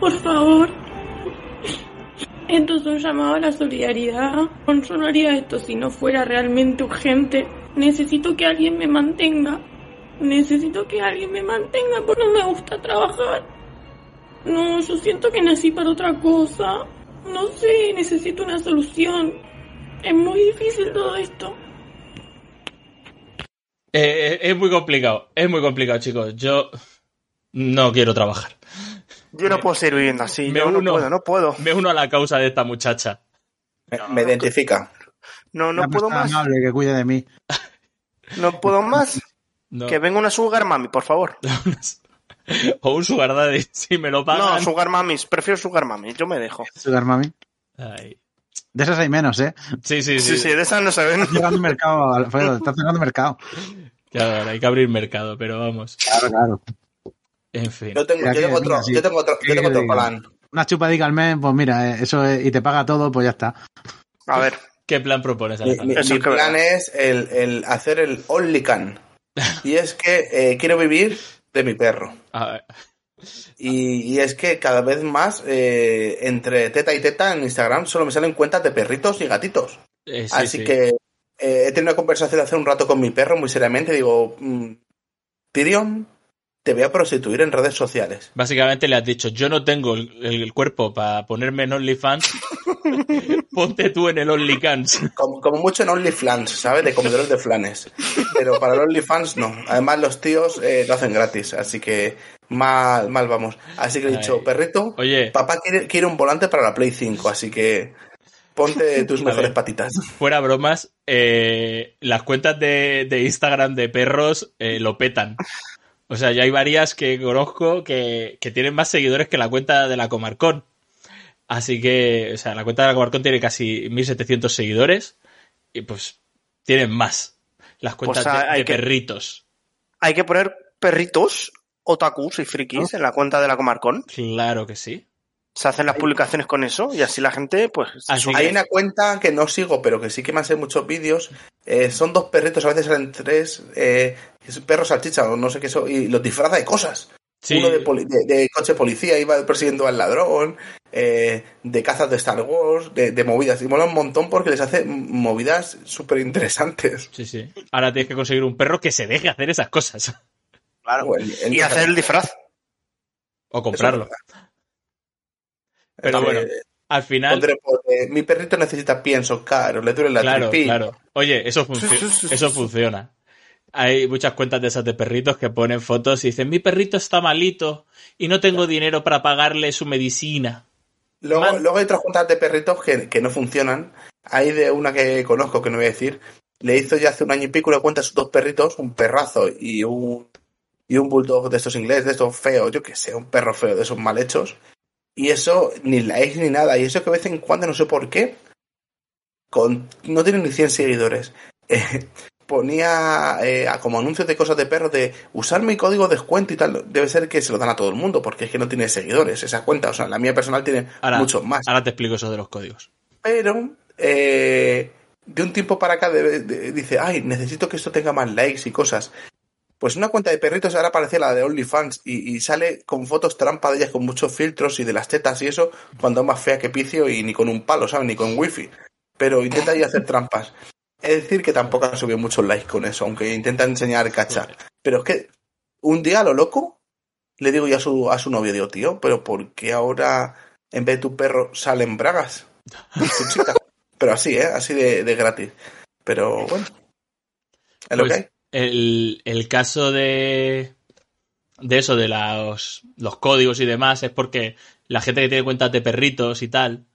Por favor. Esto es un llamado a la solidaridad. Yo no haría esto si no fuera realmente urgente. Necesito que alguien me mantenga. Necesito que alguien me mantenga porque no me gusta trabajar. No, yo siento que nací para otra cosa. No sé, necesito una solución. Es muy difícil todo esto. Eh, es muy complicado, es muy complicado, chicos. Yo no quiero trabajar. Yo no puedo seguir viviendo así. Me uno, no puedo, no puedo. Me uno a la causa de esta muchacha. Me, identifica. No, no puedo más. Amable, que cuide de mí. No puedo más. Que venga una sugar mami, por favor. o un sugar daddy, si me lo pagan. No, sugar mamis. Prefiero sugar mami. Yo me dejo. Sugar mami. De esas hay menos, ¿eh? Sí, sí, sí. Sí, sí, de esas no se ven. Está cerrando mercado, Alfredo. Está cerrando mercado. Claro, hay que abrir mercado, pero vamos. Claro, claro. En fin. Yo tengo, yo tengo otro, yo tengo otro, yo tengo otro plan. Una chupadica al mes, pues mira, eh, eso es, y te paga todo, pues ya está. A ver. ¿Qué plan propones, Mi, mi, mi plan es el, el, hacer el Only Can. Y es que eh, quiero vivir de mi perro. A ver. Y, y, es que cada vez más eh, entre teta y teta en Instagram solo me salen cuentas de perritos y gatitos. Eh, sí, Así sí. que eh, he tenido una conversación hace un rato con mi perro muy seriamente. Digo, mm, Tyrion, te voy a prostituir en redes sociales. Básicamente le has dicho, yo no tengo el, el cuerpo para ponerme en OnlyFans, ponte tú en el OnlyCans. Como, como, mucho en OnlyFans, ¿sabes? De comedores de flanes. Pero para el OnlyFans no. Además los tíos eh, lo hacen gratis, así que mal, mal vamos. Así que he dicho, perrito, Oye. papá quiere, quiere un volante para la Play 5, así que ponte tus mejores patitas. Fuera bromas, eh, las cuentas de, de Instagram de perros eh, lo petan. O sea, ya hay varias que conozco que, que tienen más seguidores que la cuenta de la Comarcón. Así que, o sea, la cuenta de la Comarcón tiene casi 1700 seguidores y pues tienen más las cuentas Pues, de, hay de que- perritos. Hay que poner perritos, otakus y frikis en la cuenta de la Comarcón. Claro que sí. Se hacen las publicaciones con eso y así la gente, pues. Así. Hay una cuenta que no sigo, pero que sí que me hacen muchos vídeos. Eh, son dos perritos, a veces salen tres eh, perros salchicha o no sé qué son, y los disfraza de cosas. Sí, Uno de, poli- de- de coche policía iba persiguiendo al ladrón, eh, de cazas de Star Wars, de, de movidas. Y mola un montón porque les hace movidas súper interesantes. sí, sí. Ahora tienes que conseguir un perro que se deje hacer esas cosas. Claro. Bueno, Y hacer el disfraz. O comprarlo. Pero Eh, bueno, al final... eh, mi perrito necesita pienso caro, le duele la Claro, tripilla. claro. Oye, eso, funci- eso funciona. Hay muchas cuentas de esas de perritos que ponen fotos y dicen, mi perrito está malito y no tengo dinero para pagarle su medicina. Luego, Man- luego hay otras cuentas de perritos que, que no funcionan. Hay de una que conozco, que no voy a decir. Le hizo ya hace un año y pico, le cuenta a sus dos perritos, un perrazo y un, y un bulldog de estos ingleses, de estos feos, yo que sé, un perro feo de esos mal hechos. Y eso, ni likes ni nada. Y eso que de vez en cuando, no sé por qué, con, no tiene ni 100 seguidores. Eh, ponía eh, a- como anuncios de cosas de perros de usar mi código de descuento y tal. Debe ser que se lo dan a todo el mundo, porque es que no tiene seguidores esa cuenta. O sea, la mía personal tiene Ahora, muchos más. ahora te explico eso de los códigos. Pero eh, de un tiempo para acá de- de- dice, ay, necesito que esto tenga más likes y cosas. Pues una cuenta de perritos ahora parece la de OnlyFans y, y sale con fotos trampa de ellas con muchos filtros y de las tetas y eso, cuando es más fea que picio y ni con un palo, ¿sabes? Ni con wifi. Pero intenta ahí hacer trampas. Es decir, que tampoco ha subido muchos likes con eso, aunque intenta enseñar cacha. Pero es que un día a lo loco le digo yo a su, a su novio, digo, tío, pero ¿por qué ahora en vez de tu perro salen bragas? Pero así, ¿eh? Así de, de gratis. Pero bueno. Es lo Pues, que hay. El, el caso de, de eso, de los, los códigos y demás, es porque la gente que tiene cuentas de perritos y tal,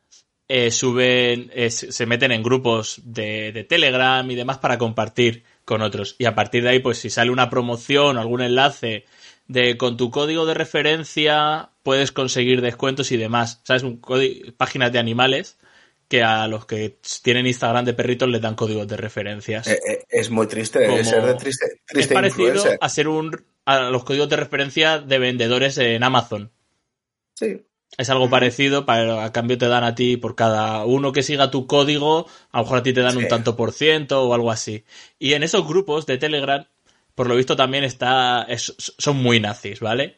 eh, suben, eh, se meten en grupos de, de Telegram y demás para compartir con otros. Y a partir de ahí, pues si sale una promoción o algún enlace de con tu código de referencia puedes conseguir descuentos y demás. ¿Sabes? Un páginas de animales que a los que tienen Instagram de perritos les dan códigos de referencias. Eh, eh, es muy triste. debe Como- ser de triste, es triste parecido influencer. a ser un a los códigos de referencia de vendedores en Amazon. Sí. Es algo parecido, pero a cambio te dan a ti por cada uno que siga tu código, a lo mejor a ti te dan Sí. un tanto por ciento o algo así. Y en esos grupos de Telegram, por lo visto también está es- son muy nazis, ¿vale?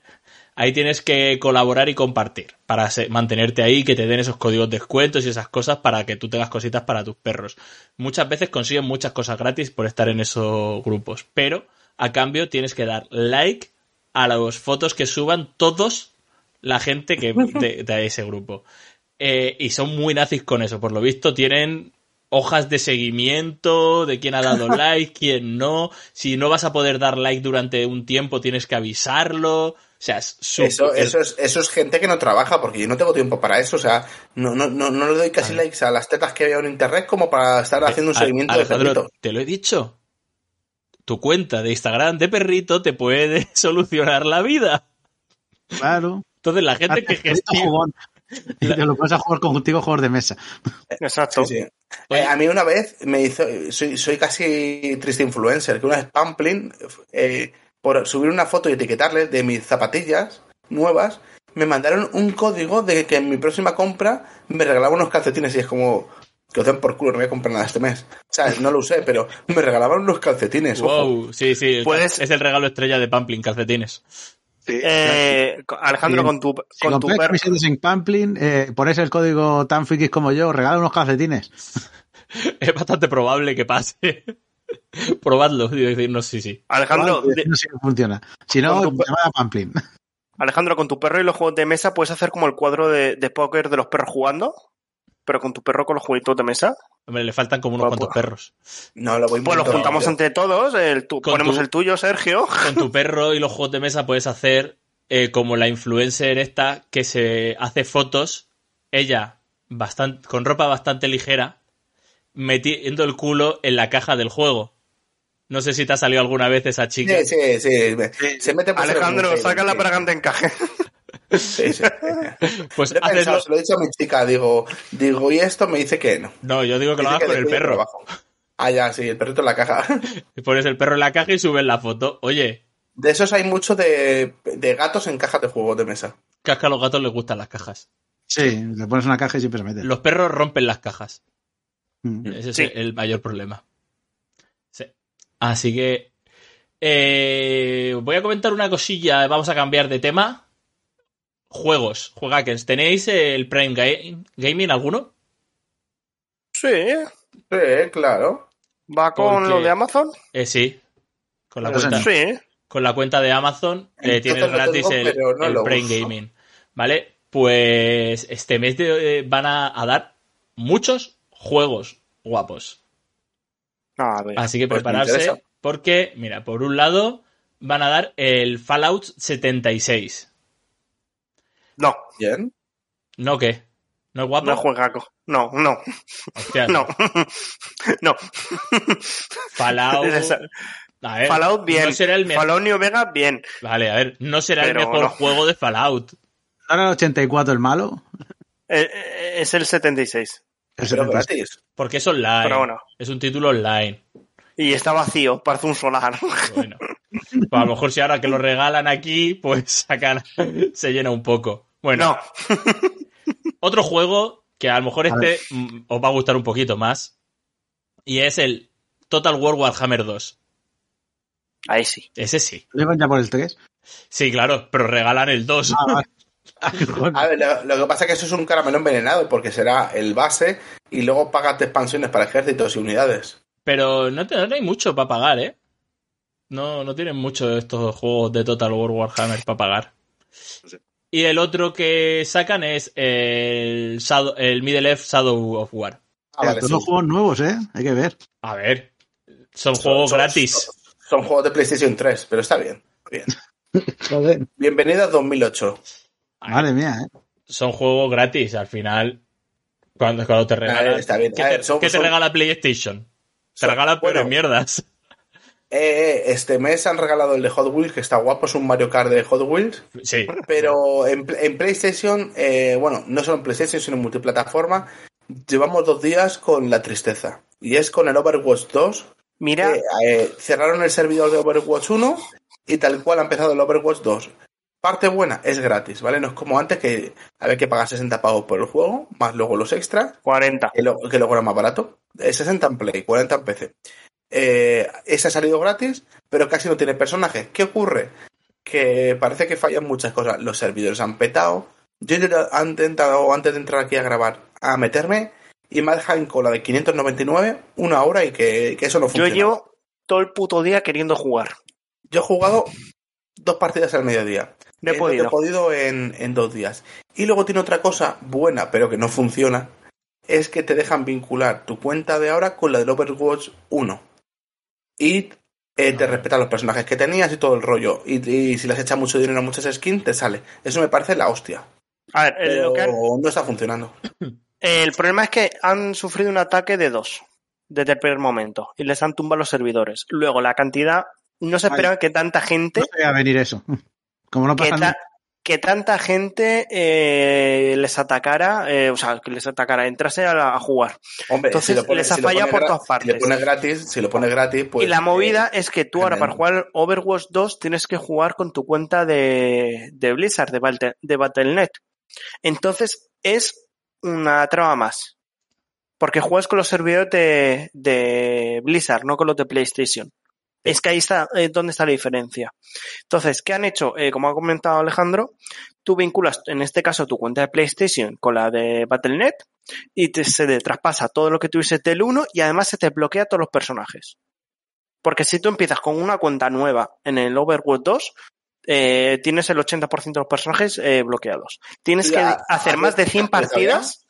Ahí tienes que colaborar y compartir para mantenerte ahí, que te den esos códigos de descuentos y esas cosas para que tú tengas cositas para tus perros. Muchas veces consiguen muchas cosas gratis por estar en esos grupos, pero a cambio tienes que dar like a las fotos que suban todos la gente que de, de ese grupo. Eh, y son muy nazis con eso. Por lo visto, tienen hojas de seguimiento de quién ha dado like, quién no. Si no vas a poder dar like durante un tiempo, tienes que avisarlo. O sea, es Eso, eso, es, eso es gente que no trabaja, porque yo no tengo tiempo para eso. O sea, no, no, no, no le doy casi likes a las tetas que veo en internet como para estar haciendo un A- seguimiento de Alejandro, perritos. te lo he dicho. Tu cuenta de Instagram de perrito te puede solucionar la vida. Claro. Entonces, la gente que perrito gestiona. Y te lo pones a jugar contigo juegos de mesa. Exacto. Sí, sí. Oye. Eh, a mí una vez me hizo, soy, soy casi triste influencer, que una vez Pamplin, eh, por subir una foto y etiquetarles de mis zapatillas nuevas, me mandaron un código de que en mi próxima compra me regalaban unos calcetines y es como que os den por culo, no voy a comprar nada este mes. O sea, no lo usé, pero me regalaban unos calcetines. ojo. Wow, sí, sí. Puedes- Es el regalo estrella de Pamplin, calcetines. Eh, Alejandro, con tu, Si con tu compráis perro. en Pamplin, eh, ponéis el código tan frikis como yo, regala unos calcetines. Es bastante probable que pase. Probadlo y decirnos sí, sí. Alejandro, de- no sé cómo funciona. Si no, Con tu- llamad a Pamplin. Alejandro, con tu perro y los juegos de mesa puedes hacer como el cuadro de, de póker de los perros jugando, pero con tu perro con los jueguitos de mesa. Hombre, le faltan como unos Pues, cuantos perros. No, lo voy Pues los juntamos entre todos, el tu- ponemos tu- el tuyo, Sergio. Con tu perro y los juegos de mesa puedes hacer eh, como la influencer esta que se hace fotos, ella bastante, con ropa bastante ligera, metiendo el culo en la caja del juego. No sé si te ha salido alguna vez esa chica. Sí, sí, sí. Se mete por Alejandro, mujer, saca la sí. fragante encaje. Sí, sí. Pues Lo he haces pensado, lo- se lo he dicho a mi chica, digo, digo, y esto me dice que no. No, yo digo que lo hagas con el perro. trabajo. Ah, ya, sí, el perrito en la caja. Y pones el perro en la caja y subes la foto. Oye, De esos hay mucho de, de gatos en cajas de juegos de mesa. casca a los gatos les gustan las cajas. Sí, le pones una caja y siempre se mete. Los perros rompen las cajas. Ese es el mayor problema. Sí. Así que. eh, voy a comentar una cosilla. Vamos a cambiar de tema. Juegos, juegakers. ¿Tenéis el Prime Ga- Gaming alguno? Sí, Sí, claro. va con Porque- lo de Amazon. Eh, sí. Con la, Pero cuenta, Sí. con la cuenta de Amazon eh, tienes gratis tengo, el, no Prime uso. Gaming. ¿Vale? Pues este mes de- eh, van a, a dar muchos juegos guapos. A ver. Así que Pues prepararse porque, mira, por un lado van a dar el Fallout 76. No, Bien. ¿No qué? ¿No es guapo? no juega. co- No, no, Hostia, no. no. Fallout... Esa- A ver, Fallout bien. No será el mejor... Fallout New Vegas bien. Vale, a ver, no será el mejor no. juego de Fallout. ¿No era el 84 el malo? Eh, eh, es el 76. Pero 76. gratis. Porque es online. Pero bueno. Es un título online. Y está vacío, parece un solar. Bueno. Pues a lo mejor si ahora que lo regalan aquí, pues sacan... se llena un poco. Bueno, No, otro juego que a lo mejor A este mm, os va a gustar un poquito más. Y es el Total War Warhammer 2. ahí sí. Ese sí. ¿No iban ya por el 3? Sí, claro, pero regalan el 2. Ah, vale. A ver, lo, lo que pasa es que eso es un caramelo envenenado, porque será el base y luego pagas expansiones para ejércitos y unidades. Pero no, te, no hay mucho para pagar, ¿eh? No, no tienen mucho estos juegos de Total War Warhammer para pagar. Y el otro que sacan es el, Shadow- el Middle Earth Shadow of War. Ah, vale, sí. los juegos nuevos, ¿eh? Hay que ver. A ver, son juegos Son- gratis. Son, son juegos de PlayStation 3, pero está bien. bien. Joder. Bienvenido a 2008. Madre mía, ¿eh? Son juegos gratis, al final. Cuando, cuando te regalan. Está bien. ¿Qué, te, ver, son- qué te son- regala PlayStation? Te son- regala bueno, pero mierdas. eh, eh, este mes han regalado el de Hot Wheels, que está guapo, es un Mario Kart de Hot Wheels. Sí. Pero en, en PlayStation, eh, bueno, no solo en PlayStation, sino en multiplataforma, llevamos dos días con la tristeza. Y es con el Overwatch 2. Mira, eh, cerraron el servidor de Overwatch 1 y tal cual ha empezado el Overwatch 2. Parte buena, es gratis, ¿vale? No es como antes que había que pagar 60 pavos por el juego, más luego los extras, 40. que, lo- que luego era más barato. Eh, 60 en Play, 40 en PC. Eh, ese ha salido gratis, pero casi no tiene personajes. ¿Qué ocurre? que parece que fallan muchas cosas. Los servidores han petado. Yo he intentado- antes de entrar aquí a grabar, a meterme y me ha dejado en cola de 599 una hora y que, que eso no Yo funciona. llevo todo el puto día queriendo jugar. Yo he jugado dos partidas al mediodía. No he Eh, podido. he podido en, en dos días. Y luego tiene otra cosa buena, pero que no funciona. Es que te dejan vincular tu cuenta de ahora con la del Overwatch 1. Y eh, te respetan los personajes que tenías y todo el rollo. Y, y si les echas mucho dinero a muchas skins, te sale. Eso me parece la hostia. A ver, Pero lo que han- no está funcionando. el problema es que han sufrido un ataque de dos desde el primer momento y les han tumbado los servidores. Luego, la cantidad, no se esperaba que tanta gente No se veía venir eso. Como no que, pasa ta- que tanta gente eh, les atacara, eh, o sea, que les atacara, entrase a, jugar. Hombre, Entonces, les ha si lo fallado por todas Si partes. le pones gratis, si lo pones gratis, pues. y la eh, movida es que tú ahora para jugar Overwatch 2 tienes que jugar con tu cuenta de, de Blizzard, de, Battle- de Battle.net. Entonces es una trama más. Porque juegas con los servidores de, de Blizzard, no con los de PlayStation. Es que ahí está eh, donde está la diferencia. Entonces, ¿qué han hecho? Eh, como ha comentado Alejandro, tú vinculas, en este caso, tu cuenta de PlayStation con la de Battle.net y te, se te traspasa todo lo que tuvieses del 1 y además se te bloquea todos los personajes. Porque si tú empiezas con una cuenta nueva en el Overwatch 2, eh, tienes el 80% de los personajes eh, bloqueados. Tienes ¿Y que hacer más de 100 ¿está actualizado partidas.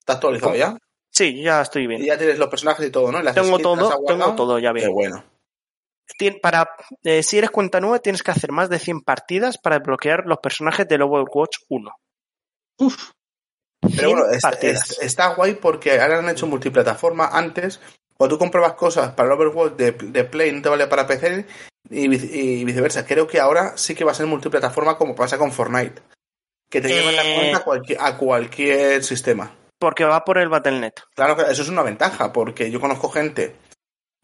¿Está actualizado ya? Sí, ya estoy Y bien. ya tienes los personajes y todo, ¿no? Y las Tengo skins las has todo, tengo todo ya Qué bien. bueno. Tien- Para, eh, si eres cuenta nueva, tienes que hacer más de 100 partidas para desbloquear los personajes del Overwatch 1. Uf, Pero 100 bueno, es- partidas. es- está guay porque ahora han hecho multiplataforma. Antes, cuando tú comprabas cosas para el Overwatch de, de Play, no te vale para PC y, vice- y viceversa. Creo que ahora sí que va a ser multiplataforma como pasa con Fortnite. Que te llevan la Eh. cuenta a cualquier, a cualquier sistema. Porque va por el Battle.net. Claro que eso es una ventaja, porque yo conozco gente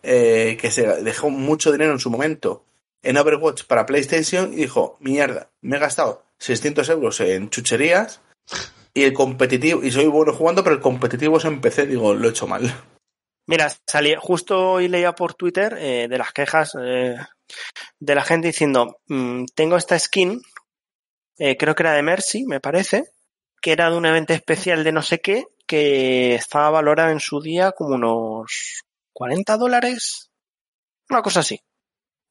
eh, que se dejó mucho dinero en su momento en Overwatch para PlayStation y dijo, mierda, me he gastado 600 euros en chucherías y el competitivo, y soy bueno jugando, pero el competitivo es en PC, digo, lo he hecho mal. Mira, salí, justo hoy leía por Twitter eh, de las quejas eh, de la gente diciendo, mm, tengo esta skin, eh, creo que era de Mercy, me parece, que era de un evento especial de no sé qué, que estaba valorada en su día como unos 40 dólares, una cosa así,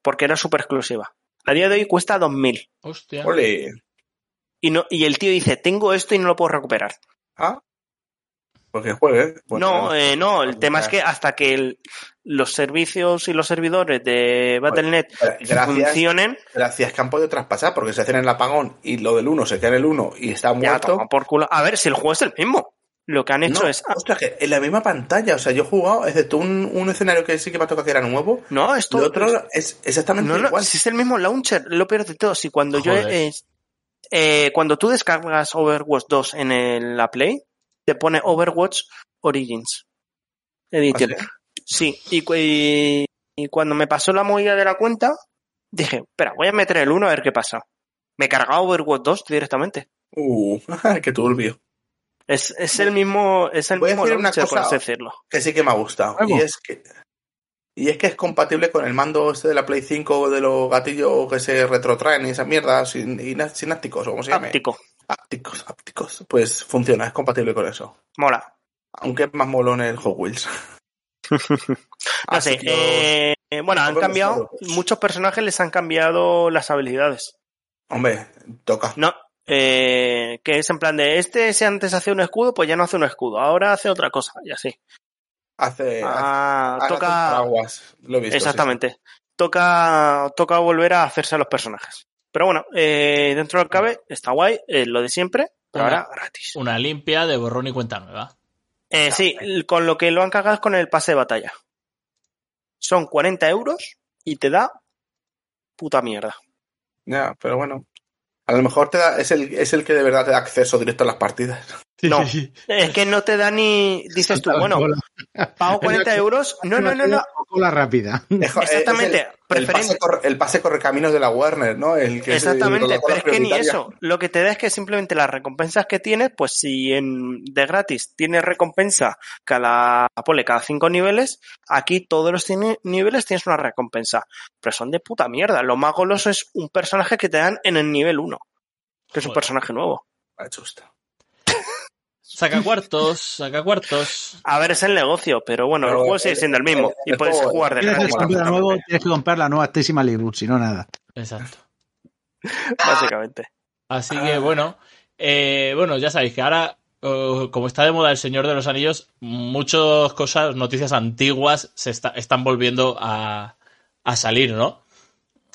porque era súper exclusiva. A día de hoy cuesta 2.000. Hostia. Ole. Y, no, y el tío dice, tengo esto y no lo puedo recuperar. Ah, porque juegue. No, eh, no, el tema es que hasta que el- los servicios y los servidores de Battle.net Gracias, funcionen, gracias que han podido traspasar, porque se hacen el apagón y lo del 1 se queda en el 1 y está muerto. toma por culo. A ver, si el juego es el mismo. Lo que han hecho No, es. ah, ostras, que en la misma pantalla, o sea, yo he jugado, excepto un, un escenario que sí que me ha tocado que era nuevo, no, esto. el otro es exactamente no, no, igual. si es el mismo launcher, lo peor de todo. Si cuando yo. Eh, eh, cuando tú descargas Overwatch 2 en el- la Play, te pone Overwatch Origins Edition. ¿Ah, Sí, y, y, y cuando me pasó la movida de la cuenta, dije, espera, voy a meter el 1 a ver qué pasa. Me he cargado Overwatch 2 directamente. Uh, qué turbio. Es, es el mismo, es el Voy a mismo decir una cosa. así decirlo. Que sí que me ha gustado. Y es que y es que es compatible con el mando este de la Play 5 de los gatillos que se retrotraen y esa mierda sin, sinápticos o como se llame. Táctico. Ápticos, ápticos. Pues funciona, es compatible con eso. Mola. Aunque es más molón el Hot Wheels. No Así sé. que, eh, bueno, han cambiado. Muchos personajes les han cambiado las habilidades. Hombre, toca. No. Eh, que es en plan de este, si antes hacía un escudo, pues ya no hace un escudo. Ahora hace otra cosa. Y así. Hace, Ah, hace- toca. aguas. Lo he visto, sí, Exactamente. Toca, toca volver a hacerse a los personajes. Pero bueno, eh, dentro del cabe está guay, eh, lo de siempre, pero Una- ahora gratis. Una limpia de borrón y cuenta nueva. Eh, sí, con lo que lo han cagado es con el pase de batalla. Son 40 euros y te da puta mierda. Ya, pero bueno. A lo mejor te da, es, el, es el que de verdad te da acceso directo a las partidas. No. Es que no te da ni. Dices tú, bueno, Pago 40 euros. No, no, no, no. Cola rápida. Es- es Exactamente, el- El, pase corre, el pase correcaminos de la Warner, ¿no? El que es el- Exactamente, pero es que ni eso. Lo que te da es que simplemente las recompensas que tienes, pues si en de gratis tienes recompensa cada, pone cada cinco niveles, aquí todos los niveles tienes una recompensa. Pero son de puta mierda. Lo más goloso es un personaje que te dan en el nivel 1, que es un personaje nuevo. Chusta. Saca cuartos, saca cuartos. A ver, es el negocio, pero bueno, Pero el juego el- sigue siendo el mismo el- el y puedes jugar de Tienes nuevo, tienes que comprar la nueva Stacy Malibu, si no nada. Exacto. Básicamente. Así que bueno, eh, bueno, ya sabéis que ahora, eh, como está de moda el Señor de los Anillos, muchas cosas, noticias antiguas se está- están volviendo a, a salir, ¿no?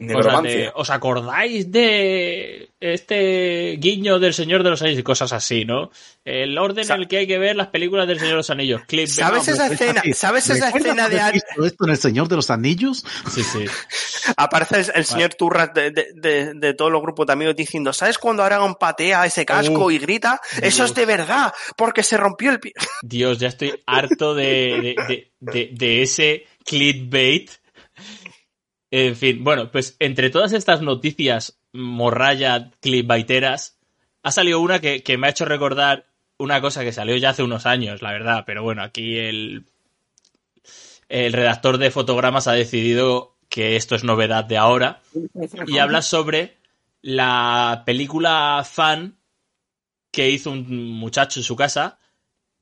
Cosas de, Negromancia. ¿Os acordáis de este guiño del Señor de los Anillos y cosas así, ¿no? El orden Sa- en el que hay que ver las películas del Señor de los Anillos. Clip ¿Sabes esa escena? ¿Sabes esa ¿Recuerdas escena de visto esto en El Señor de los Anillos? Sí, sí. Aparece el, el señor Turras de, de, de- de todos los grupos de amigos diciendo, ¿sabes cuando Aragorn patea ese casco Uh, y grita? Eso es de verdad, porque se rompió el pie. Dios, ya estoy harto de, de, de- de- de ese clickbait. En fin, bueno, pues entre todas estas noticias morralla clickbaiteras, ha salido una que, que me ha hecho recordar una cosa que salió ya hace unos años, la verdad, pero bueno, aquí el, el redactor de fotogramas ha decidido que esto es novedad de ahora y habla sobre la película fan que hizo un muchacho en su casa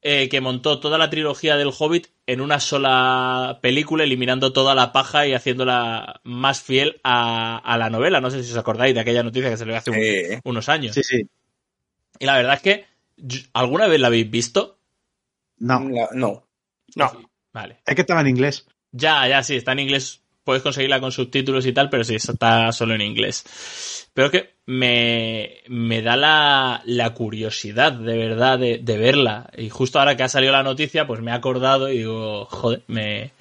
eh, que montó toda la trilogía del Hobbit en una sola película, eliminando toda la paja y haciéndola más fiel a, a la novela. No sé si os acordáis de aquella noticia que se le hace un- Eh, unos años. Sí, sí. Y la verdad es que, ¿alguna vez la habéis visto? No, la- no. No, Vale. es que estaba en inglés. Ya, ya, sí, está en inglés. Puedes conseguirla con subtítulos y tal, pero sí, está solo en inglés. Pero que me, me da la, la curiosidad, de verdad, de, verla. Y justo ahora que ha salido la noticia, pues me he acordado y digo, joder, me,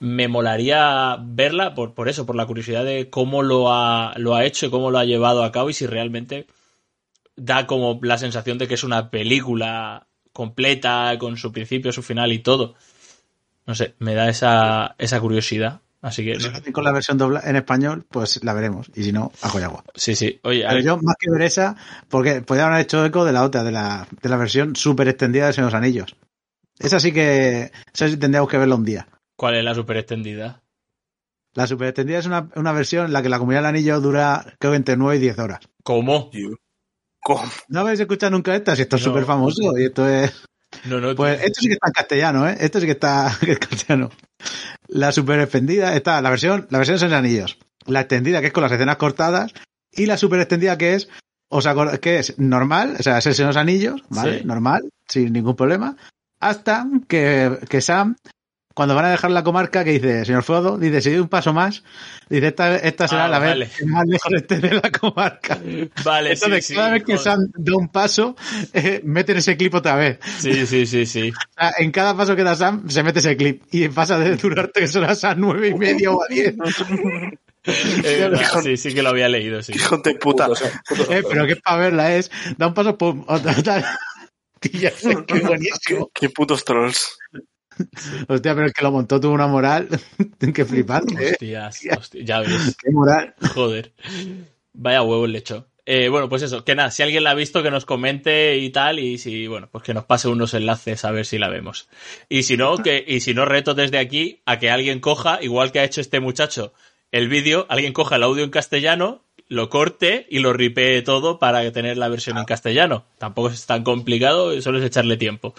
me molaría verla por, por eso, por la curiosidad de cómo lo ha, lo ha hecho y cómo lo ha llevado a cabo y si realmente da como la sensación de que es una película completa, con su principio, su final y todo. No sé, me da esa, esa curiosidad. Así que, Si no con la versión dobla en español, pues la veremos. Y si no, ajo y agua. sí, sí. Oye, Pero yo, más que ver esa, porque podrían haber hecho eco de la otra, de la, de la versión súper extendida de Señor los Anillos. Esa sí que, esa sí tendríamos que verla un día. ¿cuál es la super extendida? La super extendida es una, una versión en la que la comunidad del anillo dura, creo que entre 9 y 10 horas. ¿Cómo? ¿cómo? ¿No habéis escuchado nunca esta? Si esto es No. súper famoso y esto es... No, no, Pues esto sí que está en castellano, ¿eh? Esto sí que está que es castellano. La super extendida está la versión, la versión sin anillos. La extendida que es con las escenas cortadas y la super extendida que es, os acor- que es normal, o sea, es el los Anillos, ¿vale? Sí. Normal, sin ningún problema. Hasta que, que Sam, cuando van a dejar la comarca, que dice, señor Frodo, dice, si doy un paso más, dice, esta, esta será Ah, la vale. vez que más lejos esté de la comarca. Vale, Entonces, sí, sí. cada vez que. Sam da un paso, eh, meten ese clip otra vez. Sí, sí, sí, sí. O sea, en cada paso que da Sam se mete ese clip y pasa de durar tres horas a nueve y media o a diez. Es verdad, sí, sí que lo había leído, sí. Hijo de puta. Eh, pero que es para verla es, da un paso, pum, otra. Tía, qué buenísimo. Qué putos trolls. Hostia, pero el que lo montó tuvo una moral. qué flipante, eh. Hostias, hostia, ya ves. Qué moral. Joder. Vaya huevo el hecho. Eh, bueno, pues eso, que nada, si alguien la ha visto, que nos comente y tal, y si, bueno, pues que nos pase unos enlaces a ver si la vemos. Y si no, que, y si no, reto desde aquí a que alguien coja, igual que ha hecho este muchacho, el vídeo, alguien coja el audio en castellano, lo corte y lo ripee todo para tener la versión en castellano. Tampoco es tan complicado, solo es echarle tiempo.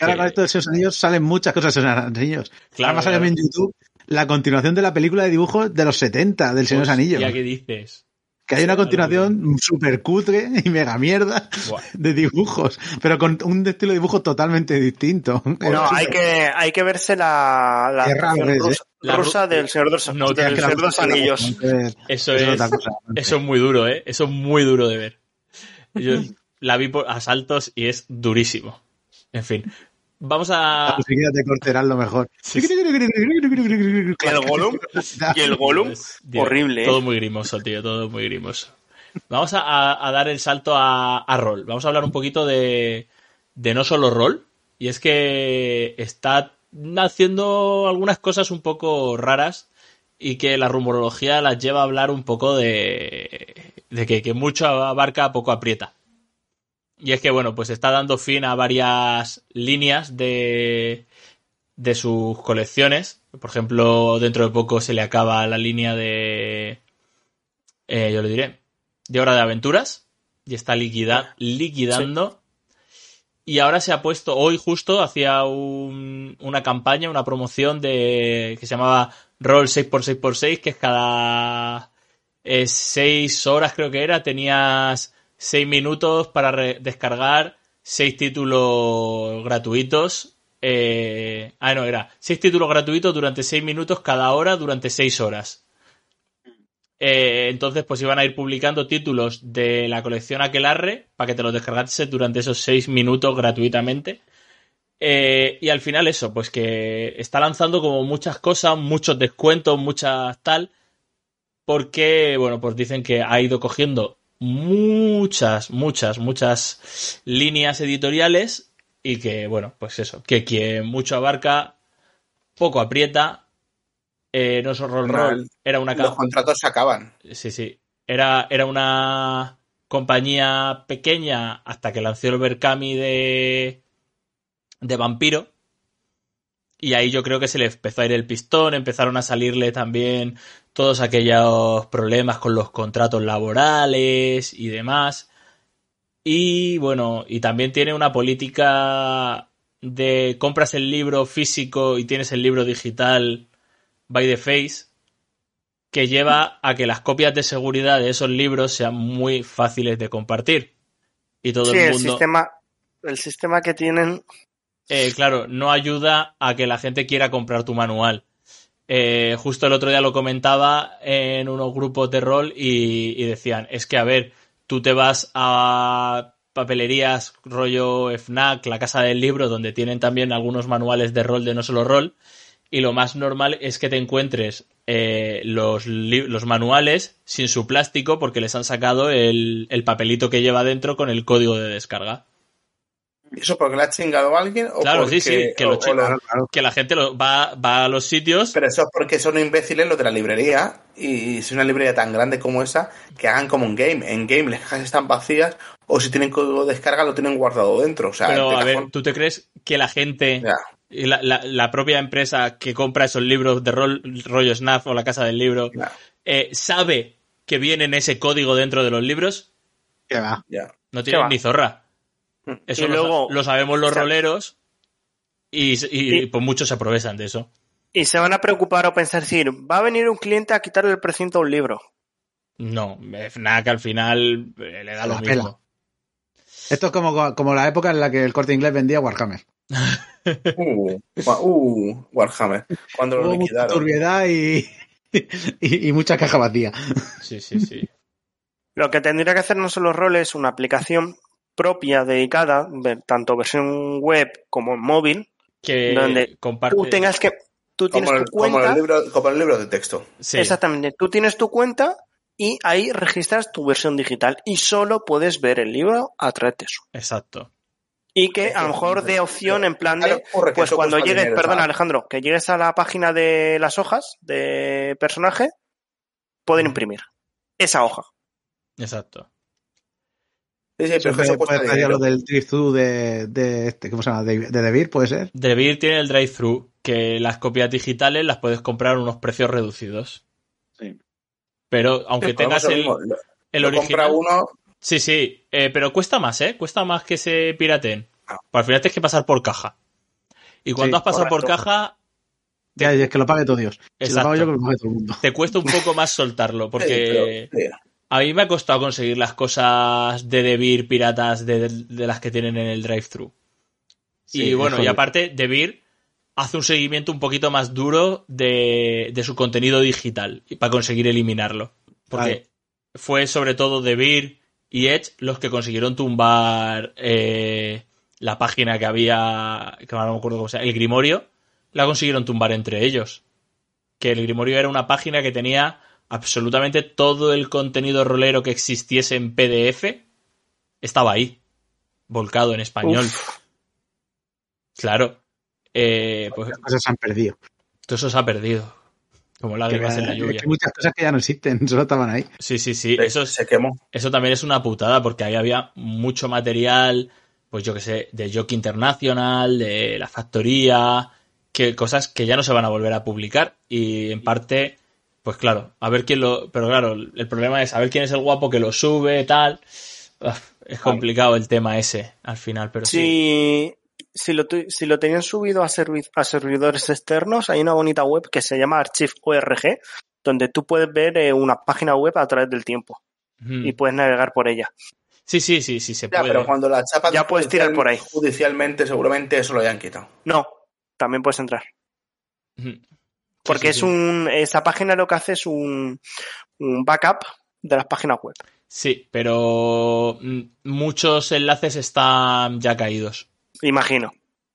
Ahora Que- con esto de los Anillos salen muchas cosas de Señor Anillos. Claro, Además sale claro. en YouTube la continuación de la película de dibujos de los 70 del Señor de los Anillos. Hostia, ¿qué dices? Que hay una continuación súper cutre y mega mierda Buah. de dibujos, pero con un estilo de dibujo totalmente distinto. No, hay que, hay que verse la, la versión es, rusa, La rusa ru- del Señor de los, No, del que Señor cosa- Anillos. Eso es, cosa. eso es muy duro, ¿eh? Eso es muy duro de ver. Yo la vi por asaltos y es durísimo. En fin. Vamos La a... musiquilla de corterán lo mejor. Sí, Y el Gollum, y el tío, horrible, ¿eh? Todo muy grimoso, tío, todo muy grimoso. Vamos a, a- a dar el salto a, a rol. Vamos a hablar un poquito de, de no solo rol. Y es que está haciendo algunas cosas un poco raras y que la rumorología las lleva a hablar un poco de, de que, que mucho abarca, poco aprieta. Y es que, bueno, pues está dando fin a varias líneas de, de sus colecciones. Por ejemplo, dentro de poco se le acaba la línea de. eh, yo le diré. De Hora de Aventuras. Y está liquida, liquidando. Y ahora se ha puesto, hoy justo, hacía un- una campaña, una promoción de que se llamaba Roll 6x6x6, que es cada 6 horas creo que era, tenías 6 minutos para descargar 6 títulos gratuitos. eh, ah, no, era 6 títulos gratuitos durante 6 minutos cada hora durante 6 horas. Eh, entonces, pues iban a ir publicando títulos de la colección Aquelarre para que te los descargases durante esos 6 minutos gratuitamente. Eh, y al final eso, pues que está lanzando como muchas cosas, muchos descuentos, muchas tal, porque, bueno, pues dicen que ha ido cogiendo muchas, muchas, muchas líneas editoriales y que, bueno, pues eso, que quien mucho abarca, poco aprieta. Eh, no roll roll, era una Los contratos se acaban. Sí, sí. Era, era una compañía pequeña hasta que lanzó el Berkami de, de Vampiro. Y ahí yo creo que se le empezó a ir el pistón, empezaron a salirle también todos aquellos problemas con los contratos laborales y demás. Y bueno, y también tiene una política de compras el libro físico y tienes el libro digital by the face que lleva a que las copias de seguridad de esos libros sean muy fáciles de compartir. Y todo Sí, el el mundo, sistema, el sistema que tienen. eh, claro, no ayuda a que la gente quiera comprar tu manual. Eh, justo el otro día lo comentaba en unos grupos de rol y, y decían, es que a ver, tú te vas a papelerías rollo FNAC, la casa del libro, donde tienen también algunos manuales de rol de no solo rol, y lo más normal es que te encuentres eh, los, los manuales sin su plástico porque les han sacado el, el papelito que lleva dentro con el código de descarga. ¿Y ¿Eso porque le ha chingado a alguien? O Claro, porque, sí, sí, que lo o- chingan. Que la gente lo- va, va a los sitios Pero eso es porque son imbéciles los de la librería. Y si es una librería tan grande como esa, que hagan como un game. En game las cajas están vacías. O si tienen código de descarga, lo tienen guardado dentro. O sea, Pero de a ver. ¿tú te crees que la gente, la, la- la propia empresa que compra esos libros de rol, rollo Snaf o la casa del libro, eh, sabe que viene ese código dentro de los libros? Que va. ya. No tienen va? ni zorra. Eso Y lo, luego- lo sabemos los roleros y, y, y- pues muchos se aprovechan de eso. Y se van a preocupar o pensar, decir, va a venir un cliente a quitarle el precinto a un libro. No, FNAC al final eh, le da lo la mismo. pela. Esto es como, como la época en la que el corte inglés vendía Warhammer. Uh, uh, Warhammer. Cuando lo Hubo mucha liquidaron. turbiedad y, y, y mucha caja vacía. Sí, sí, sí. Lo que tendría que hacer no solo rol es una aplicación propia, dedicada, tanto versión web como en móvil, Que Donde comparte. tú tengas que, tú tienes Como el, tu como, cuenta, el libro, como el libro de texto. Sí. exactamente, tú tienes tu cuenta y ahí registras tu versión digital y solo puedes ver el libro a través de eso. Exacto. Y que a lo mejor de opción en plan de, pues cuando llegues, ¿sabes? Alejandro, que llegues a la página de las hojas de personaje, pueden imprimir esa hoja. Exacto. Sí, sí, pero puede hacer dinero. lo del drive-thru de, de este, ¿cómo se llama? De, de Debir, puede ser. Debir tiene el drive-thru, que las copias digitales las puedes comprar a unos precios reducidos. Sí. Pero aunque Sí, pues tengas el, lo- el lo original. compra uno. Sí, sí, eh, pero cuesta más, ¿eh? Cuesta más que se piraten. Ah. Al final tienes que pasar por caja. Y cuando Sí, has pasado por caja, Ya, y es que lo pague todo Dios. Si Exacto. lo pago yo, que lo pague todo el mundo. te cuesta un poco más soltarlo. Porque Sí, pero, sí. A mí me ha costado conseguir las cosas de Debir piratas de, de las que tienen en el drive-thru. Sí, y bueno, y aparte, Debir hace un seguimiento un poquito más duro de, de su contenido digital y para conseguir eliminarlo. Porque Vale. fue sobre todo Debir y Edge los que consiguieron tumbar eh, la página que había, que no me acuerdo cómo se llama, el Grimorio, la consiguieron tumbar entre ellos. Que el Grimorio era una página que tenía absolutamente todo el contenido rolero que existiese en PDF, estaba ahí, volcado en español. Uf. Claro. eh, pues Las cosas se han perdido. todo eso se ha perdido. Como lágrimas en la Que lluvia. hay muchas cosas que ya no existen, solo estaban ahí. Sí, sí, sí. Se- Eso, es- se quemó. eso también es una putada porque ahí había mucho material, pues yo que sé, de Jockey International, de la factoría, que cosas que ya no se van a volver a publicar y en parte, pues claro, a ver quién lo... Pero claro, el problema es a ver quién es el guapo que lo sube, tal. Uf, es complicado el tema ese al final, pero sí. Si, si, lo, tu- si lo tenían subido a, servi- a servidores externos, hay una bonita web que se llama Archive.org, donde tú puedes ver eh, una página web a través del tiempo y puedes navegar por ella. Sí, sí, sí, sí, se Ya, puede. pero cuando la chapa Ya puedes tirar por ahí. Judicialmente, seguramente eso lo hayan quitado. No, también puedes entrar. Porque sí, es un, esa página lo que hace es un, un backup de las páginas web. Sí, pero mm, muchos enlaces están ya caídos. Imagino,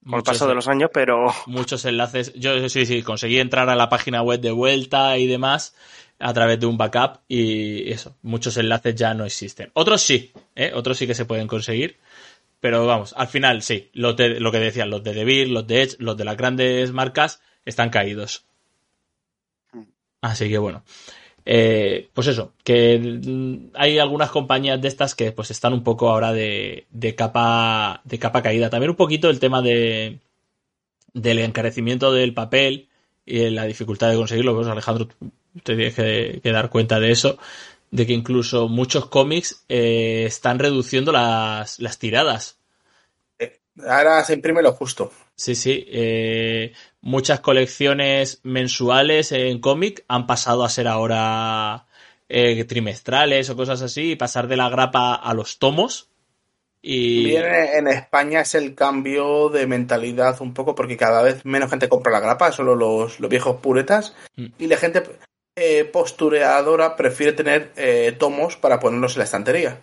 por el paso de los años, pero muchos enlaces. Yo sí, sí, conseguí entrar a la página web de vuelta y demás a través de un backup y eso, muchos enlaces ya no existen. Otros sí, ¿eh? otros sí que se pueden conseguir. Pero vamos, al final sí, los de, lo que decían, los de DeVir, los de Edge, los de las grandes marcas están caídos. Así que bueno. Eh, pues eso, que hay algunas compañías de estas que pues están un poco ahora de, de capa de capa caída. También un poquito el tema de del encarecimiento del papel y la dificultad de conseguirlo. Pues Alejandro, te tienes que, que dar cuenta de eso, de que incluso muchos cómics eh, están reduciendo las, las tiradas. Ahora se imprime lo justo. Sí, sí. eh, muchas colecciones mensuales en cómic han pasado a ser ahora eh, trimestrales o cosas así y pasar de la grapa a los tomos. Y en España es el cambio de mentalidad un poco porque cada vez menos gente compra la grapa, solo los, los viejos puretas. Mm. Y la gente eh, postureadora prefiere tener tomos para ponerlos en la estantería.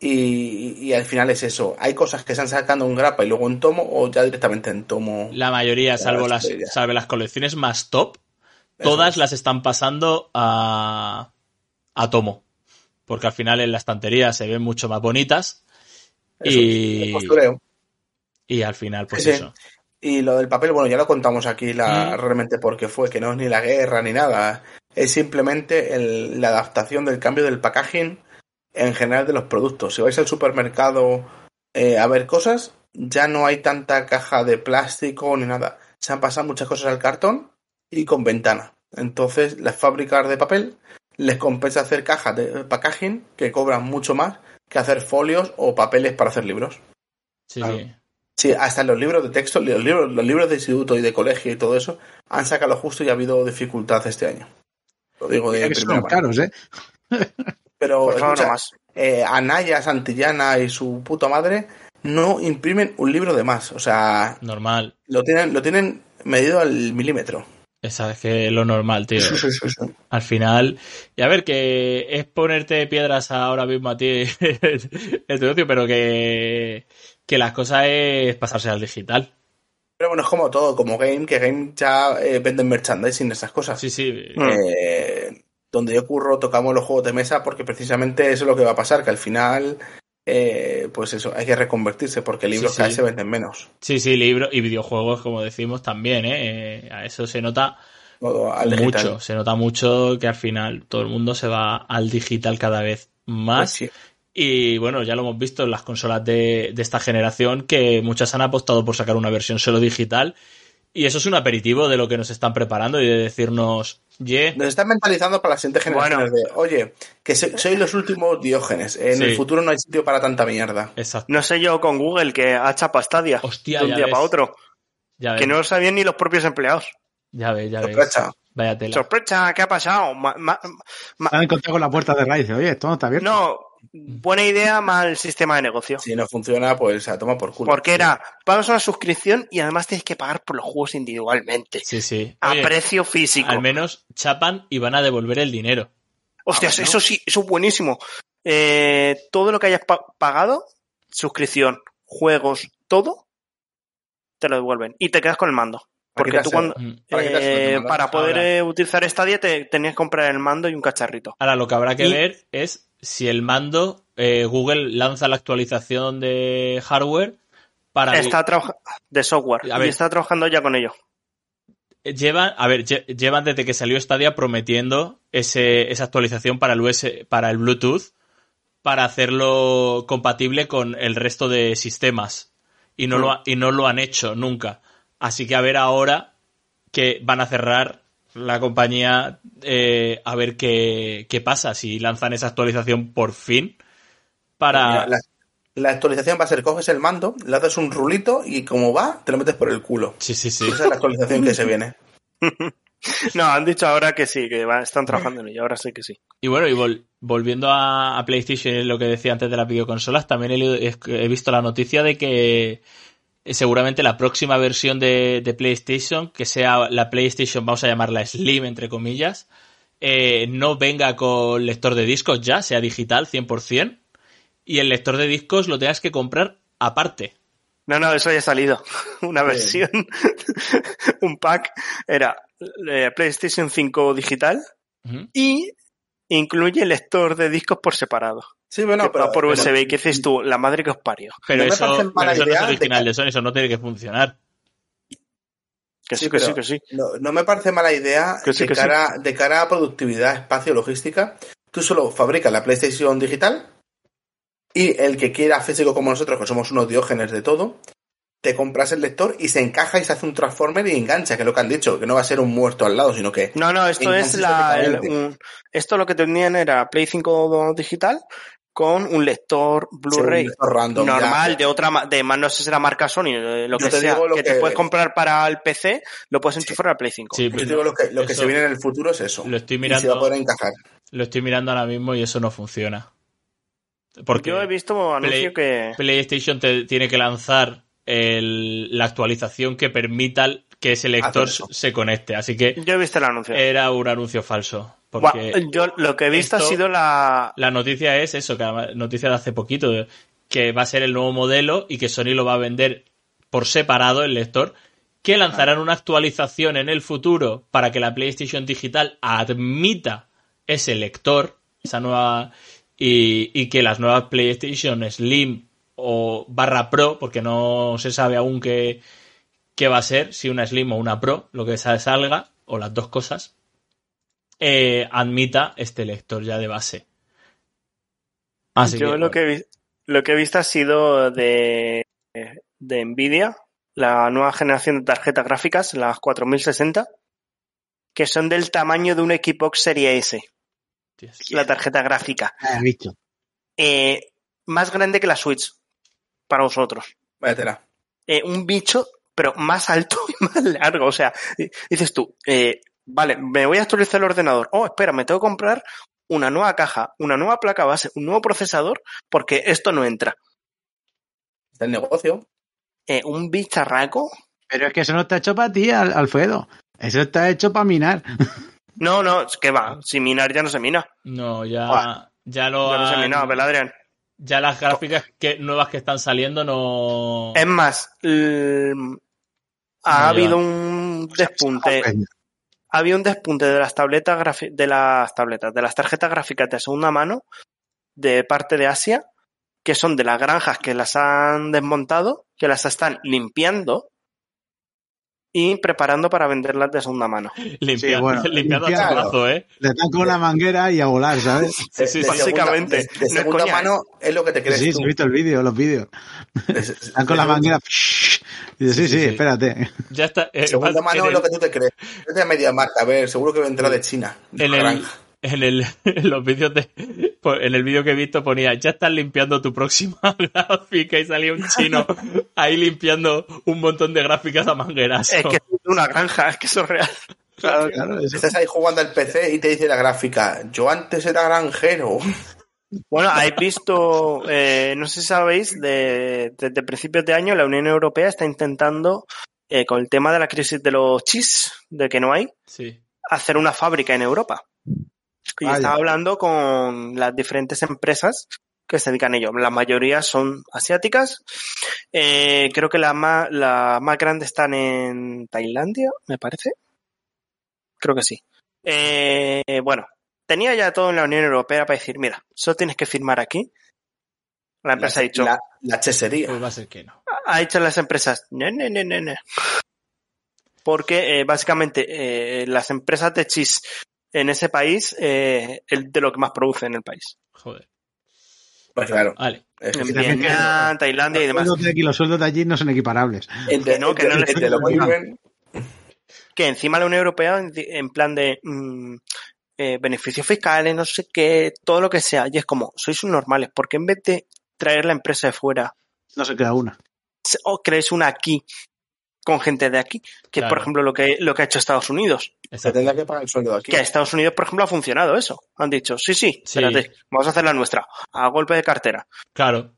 Y, y al final es eso. Hay cosas que se han sacando en grapa y luego en tomo o ya directamente en tomo. la mayoría, salvo las salvo las colecciones más top, Eso todas las están pasando a, a tomo. Porque al final en la estantería se ven mucho más bonitas. Eso, y, y al final, pues sí. eso. Y lo del papel, bueno, ya lo contamos aquí la, Mm. realmente porque fue, que no es ni la guerra ni nada. Es simplemente el- la adaptación del cambio del packaging en general de los productos. Si vais al supermercado eh, a ver cosas, ya no hay tanta caja de plástico ni nada. Se han pasado muchas cosas al cartón y con ventana. Entonces, las fábricas de papel les compensa hacer cajas de packaging que cobran mucho más que hacer folios o papeles para hacer libros. Sí, Claro. sí. Sí, hasta en los libros de texto, los libros, los libros de instituto y de colegio y todo eso han sacado lo justo y ha habido dificultad este año. Lo digo de que primera son mano. caros, ¿eh? Pero favor, escucha, no más. eh, Anaya, Santillana y su puta madre no imprimen un libro de más. O sea, Normal. lo tienen, lo tienen medido al milímetro. Esa es que es lo normal, tío. Sí, sí, sí, sí. Al final. Y a ver, que es ponerte piedras ahora mismo a ti el tu negocio, pero que, que las cosas es pasarse al digital. Pero bueno, es como todo, como Game, que Game ya eh, venden merchandising, esas cosas. Sí, sí. Eh, donde yo curro tocamos los juegos de mesa porque precisamente eso es lo que va a pasar, que al final, eh, pues eso, hay que reconvertirse porque libros Sí, cada vez se venden menos. Sí, sí, libros y videojuegos, como decimos también, ¿eh? Eh, A eso se nota mucho. Se nota mucho que al final todo el mundo se va al digital cada vez Pues más. sí. Y bueno, ya lo hemos visto en las consolas de, de esta generación, que muchas han apostado por sacar una versión solo digital. Y eso es un aperitivo de lo que nos están preparando y de decirnos, ye, Nos están mentalizando para las siguientes generaciones de, oye, que so- sois los últimos diógenes, en Sí. el futuro no hay sitio para tanta mierda. exacto. No sé yo con Google que ha chapado Stadia Hostia, de un día ves. para otro, Ya ves, que no lo sabían ni los propios empleados. ya ves, ya ves. Sorpresa. Vaya tela. Sorpresa, ¿qué ha pasado? Ma- ma- ma- Se han encontrado con la puerta de raíz. Oye, esto no está abierto. no, buena idea, mal sistema de negocio. Si no funciona, pues a toma por culo. Porque era, pagas una suscripción y además tienes que pagar por los juegos individualmente. Sí, sí. A Oye, precio físico. al menos chapan y van a devolver el dinero. Hostias, Ah, bueno. eso sí, eso es buenísimo. Eh, todo lo que hayas pa- pagado, suscripción, juegos, todo, te lo devuelven. Y te quedas con el mando. Porque tú cuando, Mm. Para eh, poder Ahora. eh, utilizar Stadia te tenías que comprar el mando y un cacharrito. Ahora lo que habrá que Y- ver es si el mando, eh, Google lanza la actualización de hardware para Está trabajando de software A y ver. está trabajando ya con ello. llevan, a ver, lle- llevan desde que salió Stadia prometiendo ese, esa actualización para el US, para el Bluetooth, para hacerlo compatible con el resto de sistemas. Y no, Mm. lo, ha- y no lo han hecho nunca. Así que a ver ahora que van a cerrar la compañía, eh, a ver qué, qué pasa, si lanzan esa actualización por fin. Para. Mira, la, la actualización va a ser, coges el mando, le haces un rulito y como va, te lo metes por el culo. Sí, sí, sí. Esa es la actualización que se viene. No, han dicho ahora que sí, que están trabajando en ello, ahora sí que sí. Y bueno, y vol- volviendo a, a PlayStation lo que decía antes de las videoconsolas, también he, visto la noticia de que seguramente la próxima versión de, de PlayStation, que sea la PlayStation, vamos a llamarla Slim, entre comillas, eh, no venga con lector de discos ya, sea digital 100%, y el lector de discos lo tengas que comprar aparte. No, no, eso ya ha salido. Una versión, un pack, era eh, PlayStation 5 digital y incluye lector de discos por separado. Sí, bueno, que pero, va por USB y que dices tú, la madre que os parió. Pero, No me eso, parece mala pero eso no es de original que- de Sony, eso no tiene que funcionar. Que sí, Sí, que sí, que sí. No, no me parece mala idea Que sí, de, que sí. cara, de cara a productividad, espacio, logística. Tú solo fabricas la PlayStation digital y el que quiera físico como nosotros, que somos unos diógenes de todo, te compras el lector y se encaja y se hace un transformer y engancha, que es lo que han dicho, que no va a ser un muerto al lado, sino que... No, no, esto es la, el- perfectamente. un- esto lo que tenían era Play 5 digital con un lector Blu-ray ya. normal de otra de más no sé si era marca Sony eh, lo que te sea lo que, te puedes comprar para el PC lo puedes enchufar al Play 5 Sí, Yo te digo lo que, lo que se viene en el futuro es eso. Lo estoy Y mirando. se va a poder encajar. Lo estoy mirando ahora mismo y eso no funciona. Porque yo he visto anuncio que PlayStation te tiene que lanzar el- la actualización que permita que ese lector se conecte. Así que yo he visto el anuncio era un anuncio falso. Porque yo lo que he visto esto- ha sido la la noticia es eso, que noticia de hace poquito, que va a ser el nuevo modelo y que Sony lo va a vender por separado el lector, que lanzarán una actualización en el futuro para que la PlayStation digital admita ese lector, esa nueva y, y que las nuevas PlayStation Slim o barra Pro, porque no se sabe aún qué, qué va a ser, si una Slim o una Pro, lo que sa- salga, o las dos cosas, eh, admita este lector ya de base. Así yo que, lo que lo que he visto ha sido de de Nvidia la nueva generación de tarjetas gráficas las 4060 que son del tamaño de un Xbox Serie S Dios. la tarjeta gráfica Ah, bicho. Eh, más grande que la Switch para vosotros Váyatela. eh, un bicho, pero más alto y más largo. O sea, di- dices tú, eh, vale, me voy a actualizar el ordenador. Oh, espera, me tengo que comprar una nueva caja, una nueva placa base, un nuevo procesador, porque esto no entra. Está el negocio. Eh, un bicharraco. Pero es que eso no está hecho para ti, Al- Alfredo. Eso está hecho para minar. No, no, es que va, si minar ya no se mina. No, ya, Buah. ya lo Ya no se mina, ¿verdad, Adrián? ya las gráficas que, nuevas que están saliendo no... Es más, ha No habido llevan. un despunte. había un despunte de las tabletas de las tabletas, de las tarjetas gráficas de segunda mano de parte de Asia, que son de las granjas que las han desmontado, que las están limpiando y preparando para venderlas de segunda mano. Limpiando, Sí, bueno, limpiando a limpiando. chorrazo, ¿eh? Le dan con una manguera y a volar, ¿sabes? Sí, sí, de. Básicamente, segunda- de, de no es segunda coña, mano es lo que te crees sí, tú. he visto el vídeo, los vídeos. De- de- Dan con la manguera. Y dice, sí, Sí, sí, sí. espérate. Ya está. eh, Segunda mano es el- lo que tú te crees. Es de media marca. A ver, seguro que vendrá de China. de en el, granja. En el en los vídeos de en el vídeo que he visto ponía ya están limpiando tu próxima gráfica y salía un chino ahí limpiando un montón de gráficas a manguerazo. Es que es una granja, es que eso es real. Claro, claro. eso. Estás ahí jugando al PC y te dice la gráfica, yo antes era granjero. Bueno, habéis visto, eh, no sé si sabéis, de- desde principios de año la Unión Europea está intentando, eh, con el tema de la crisis de los chis, de que no hay, Sí. hacer una fábrica en Europa. Y Vaya. estaba hablando con las diferentes empresas que se dedican a ello. La mayoría son asiáticas. Eh, creo que las más, las más grandes están en Tailandia, me parece. Creo que sí. Eh, bueno, tenía ya todo en la Unión Europea para decir, mira, solo tienes que firmar aquí. La empresa ha dicho, La, la chesería. Pues va a ser que no. ha hecho las empresas, no, no, no, no, no. Porque eh, básicamente eh, las empresas de chis en ese país eh, el de lo que más produce en el país. Joder. Pues claro. Vale. Es que Vietnam, Tailandia y Los demás. sueldos de aquí, los sueldos de allí no son equiparables. entre- que no, que no entre- les- entre lo que viven, Que encima la Unión Europea, en, plan de mm, eh, beneficios fiscales, no sé qué, todo lo que sea. Y es como, sois un normales, porque en vez de traer la empresa de fuera, No se queda una. o crees una aquí con gente de aquí, que Claro. por ejemplo lo que, lo que ha hecho Estados Unidos. se tendrá que pagar el sueldo aquí. Que a Estados Unidos, por ejemplo, ha funcionado eso. Han dicho, sí, sí, Sí. espérate, vamos a hacer la nuestra, a golpe de cartera. Claro.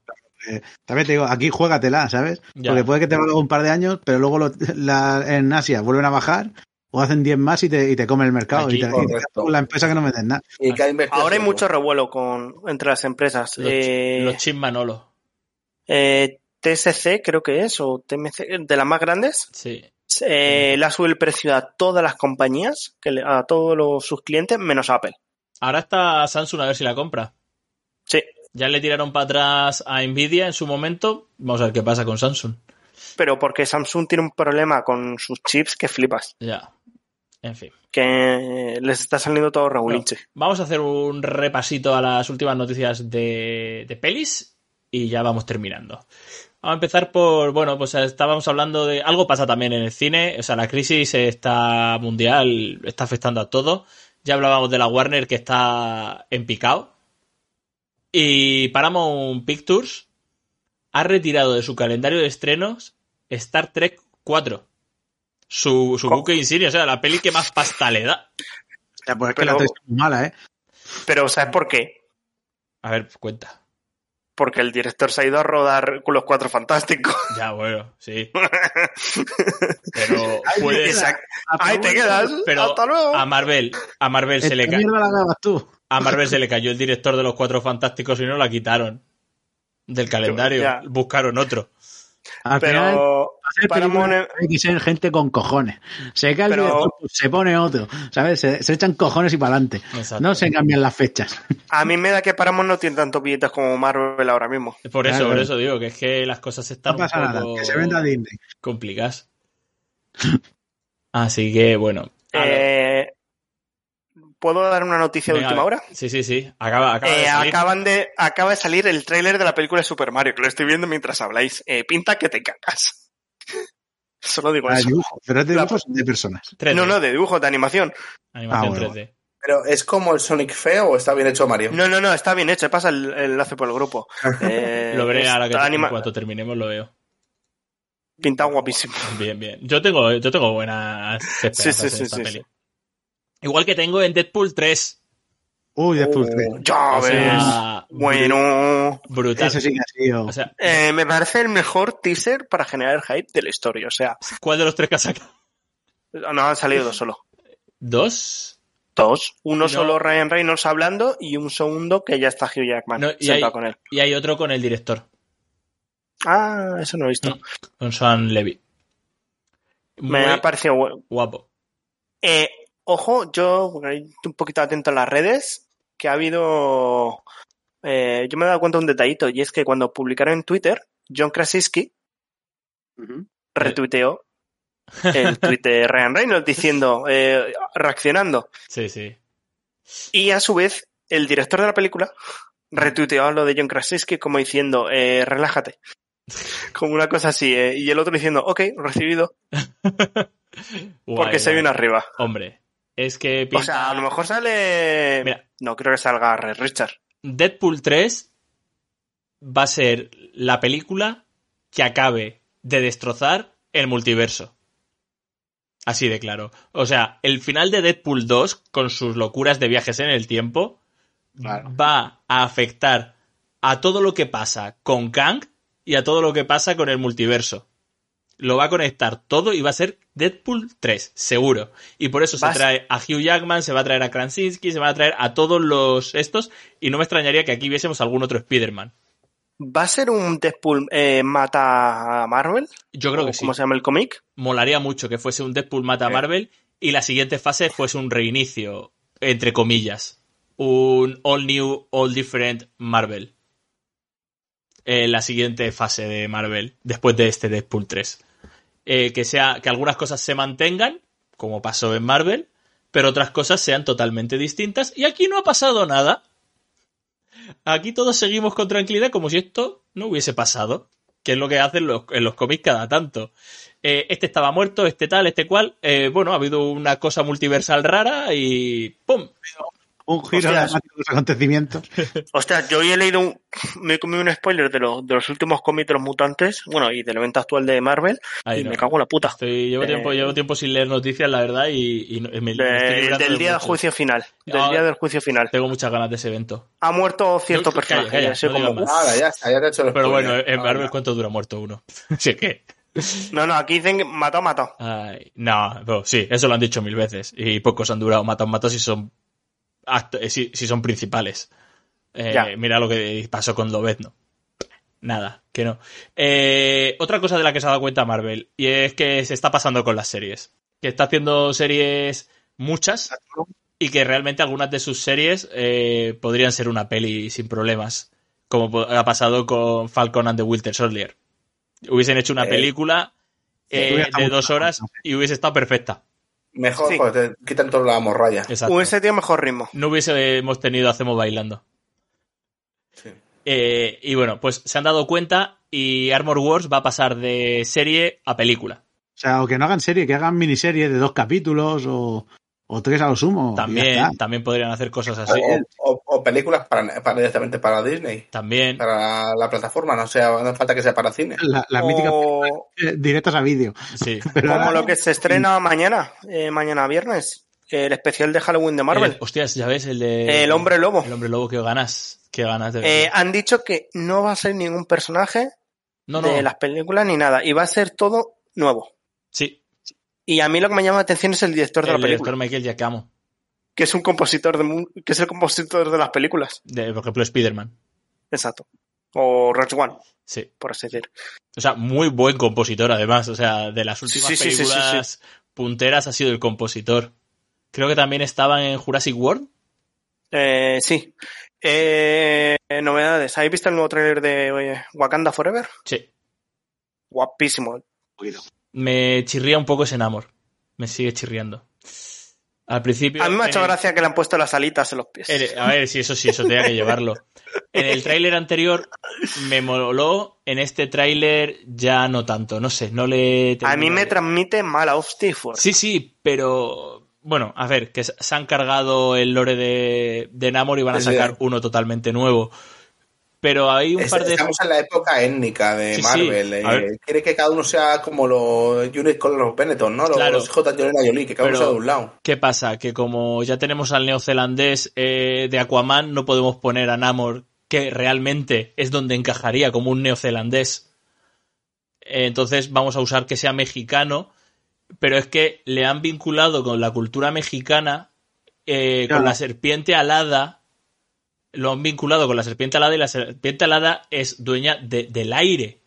También te digo, aquí juégatela, ¿sabes? Ya. Porque puede que te valga un par de años, pero luego lo- la- en Asia vuelven a bajar o hacen 10 más y te, y te comen el mercado. Aquí, y te, y te la empresa que no meten nada. Y que Ahora hay mucho revuelo con, entre las empresas. Los, Eh, los eh, TSC creo que es, o TMC, de las más grandes, Sí. eh, le ha subido el precio a todas las compañías, que le- a todos los, sus clientes, menos Apple. Ahora está Samsung a ver si la compra. Sí, Ya le tiraron para atrás a Nvidia en su momento. Vamos a ver qué pasa con Samsung. pero porque Samsung tiene un problema con sus chips que flipas, Ya. En fin. que les está saliendo todo regulinche. Vamos a hacer un repasito a las últimas noticias de, de pelis y ya vamos terminando. Vamos a empezar por, bueno, pues estábamos hablando de algo pasa también en el cine, o sea, la crisis está mundial, está afectando a todo. Ya hablábamos de la Warner que está en picado. Y Paramount Pictures ha retirado de su calendario de estrenos Star Trek 4. Su, su buque insignia, o sea, la peli que más pasta le da. Ya, pues es que Pero- la tres es muy mala, ¿eh? Pero ¿sabes por qué? A ver, cuenta. Porque el director se ha ido a rodar con los cuatro fantásticos. Ya, bueno, sí. Pero. Ahí te quedas. Pero Hasta luego. a Marvel, a Marvel se le Esta ca- mierda la grabas tú. a Marvel se le cayó el director de los Cuatro Fantásticos y no la quitaron del calendario. Ya. Buscaron otro. Al final, Pero para hacer Paramount, películas hay que ser gente con cojones. Se cae el Pero- director, pues se pone otro. ¿Sabes? Se, se echan cojones y para adelante. No se cambian las fechas. a mí me da que Paramount no tiene tantos billetes como Marvel ahora mismo. Por eso, Claro. por eso digo que es que las cosas están No pasa un nada. Que se venda Disney. complicadas. Así que bueno. a ver. Eh, ¿Puedo dar una noticia de última hora? Sí, sí, sí. Acaba, acaba de Eh, salir. acaban de, acaba de salir el tráiler de la película de Super Mario, que lo estoy viendo mientras habláis. Eh, pinta que te cagas. Solo digo Ah, eso. dibujo. Pero es de La- dibujos de personas. 3D. No, no, de dibujo, de animación. Animación Ah, bueno, 3D. Pero ¿es como el Sonic feo o está bien hecho Mario? No, no, no, está bien hecho. Pasa el, el enlace por el grupo. Eh, Lo veré ahora que anima- en cuanto terminemos lo veo. Pinta guapísimo. Bien, bien. Yo tengo, yo tengo buenas esperanzas Sí, sí, en sí, esta sí, peli. Igual que tengo en Deadpool 3. Uy, Deadpool Oh. 3. Ya O ves. sea, Bueno. brutal. Eso sí que ha sido. O sea, Eh, me parece el mejor teaser para generar hype de la historia. O sea, ¿cuál de los tres que has sacado? no han salido dos solo. ¿Dos? Dos. Uno No. solo Ryan Reynolds hablando y un segundo que ya está Hugh Jackman No, y, sentado hay, con él. y hay otro con el director, Ah, eso no lo he visto. Con Sean Levy. Me ha parecido guapo. Eh, ojo, yo un poquito atento a las redes, que ha habido... eh, yo me he dado cuenta de un detallito, y es que cuando publicaron en Twitter, John Krasinski retuiteó el tweet de Ryan Reynolds diciendo, eh, reaccionando. Sí, sí. Y a su vez, el director de la película retuiteó lo de John Krasinski como diciendo, eh, relájate. Como una cosa así, eh, y el otro diciendo, ok, recibido, porque se guay. viene arriba. Hombre, es que O sea, a lo mejor sale... Mira. No creo que salga Red Richard. Deadpool 3 va a ser la película que acabe de destrozar el multiverso. Así de claro. O sea, el final de Deadpool 2, con sus locuras de viajes en el tiempo, Claro. va a afectar a todo lo que pasa con Kang y a todo lo que pasa con el multiverso. Lo va a conectar todo y va a ser Deadpool 3, seguro. Y por eso se trae a Hugh Jackman, se va a traer a Krasinski, se va a traer a todos los estos. Y no me extrañaría que aquí viésemos algún otro Spider-Man. ¿Va a ser un Deadpool eh, mata a Marvel? Yo creo ¿O que sí. ¿Cómo se llama el cómic? Molaría mucho que fuese un Deadpool mata a Sí. Marvel y la siguiente fase fuese un reinicio, entre comillas. Un all new, all different Marvel. en la siguiente fase de Marvel, después de este Deadpool 3. Eh, que sea, que algunas cosas se mantengan, como pasó en Marvel, pero otras cosas sean totalmente distintas. Y aquí no ha pasado nada. Aquí todos seguimos con tranquilidad como si esto no hubiese pasado. Que es lo que hacen los, en los cómics cada tanto. Eh, este estaba muerto, este tal, este cual. Eh, bueno, ha habido una cosa multiversal rara y ¡pum! Un giro dramático de los acontecimientos. Hostia, yo hoy he leído un, me he comido un spoiler de, los de los últimos cómics de los mutantes, bueno, y del evento actual de Marvel, Ahí y no. me cago en la puta. Estoy- llevo, Eh, tiempo, llevo tiempo sin leer noticias, la verdad, y, y no- me, me estoy De- del de día del juicio final. Del Ah, día del juicio final. Tengo muchas ganas de ese evento. Ha muerto cierto No, personaje. calla, así no como, ya ya te he hecho Pero bueno, en Marvel. ¿cuánto dura muerto uno? si es que. No, no, aquí dicen que mató, mató. Ay, no, pero sí, eso lo han dicho mil veces. Y pocos han durado matar matos si son eh, si, si son principales. Eh, mira lo que pasó con Lobezno. Nada, que no. Eh, otra cosa de la que se ha dado cuenta Marvel, y es que se está pasando con las series. Que está haciendo series muchas, y que realmente algunas de sus series eh, podrían ser una peli sin problemas. Como ha pasado con Falcon and the Winter Soldier. Hubiesen hecho una Eh, película eh, de dos horas y hubiese estado perfecta. Mejor, Sí. porque te quitan toda la morralla. Exacto. Hubiese tenido mejor ritmo. No hubiésemos tenido Hacemos Bailando. Sí. Eh, y bueno, pues se han dado cuenta y Armor Wars va a pasar de serie a película. O sea, o que no hagan serie, que hagan miniserie de dos capítulos o, o tres a lo sumo. También, también podrían hacer cosas así. O, o- o películas para, para directamente para Disney, También, para la plataforma, no sea, no hace falta que sea para cine. La- Las míticas O eh, directas a vídeo. sí. Pero como ahora- lo que se estrena mañana, eh, mañana viernes, el especial de Halloween de Marvel. El- hostias, ya ves, el de. El hombre lobo. El hombre lobo, que ganas. Qué ganas de Eh, han dicho que no va a ser ningún personaje No, no. de las películas ni nada, y va a ser todo nuevo. Sí, Y a mí lo que me llama la atención es el director de el la película, director Michael Giacamo. que es un compositor de que es el compositor de las películas. De, por ejemplo, Spider-Man. Exacto. O Rogue One, Sí. por así decir. O sea, muy buen compositor, además. O sea, de las últimas Sí, sí, sí, sí, películas punteras ha sido el compositor. Creo que también estaban en Jurassic World. Eh, sí. Eh, novedades. ¿Habéis visto el nuevo tráiler de eh, Wakanda Forever? Sí. Guapísimo. Me chirría un poco ese enamor. Me sigue chirriando. Al principio. A mí me ha hecho el- gracia que le han puesto las alitas en los pies. en- a ver, sí, eso sí, eso tenía que llevarlo. En el tráiler anterior me moló. En este tráiler ya no tanto. No sé, no le. A mí me de- transmite mala hostia y fuerte. Sí, sí, pero. Bueno, a ver, que se han cargado el lore de, de Namor y van a sacar uno totalmente nuevo. Pero hay un Es- par de. Estamos en la época étnica de Sí, sí. Marvel. eh, quiere que cada uno sea como los Unit con los Benetton, ¿no? Los, Claro. los hijos de Jolie, que cada uno Pero- sea de un lado. ¿Qué pasa? Que como ya tenemos al neozelandés eh, de Aquaman, no podemos poner a Namor, que realmente es donde encajaría como un neozelandés. Eh, Entonces vamos a usar que sea mexicano, pero es que le han vinculado con la cultura mexicana, eh, Claro. con la serpiente alada. Lo han vinculado con la serpiente alada y la serpiente alada es dueña de- del aire.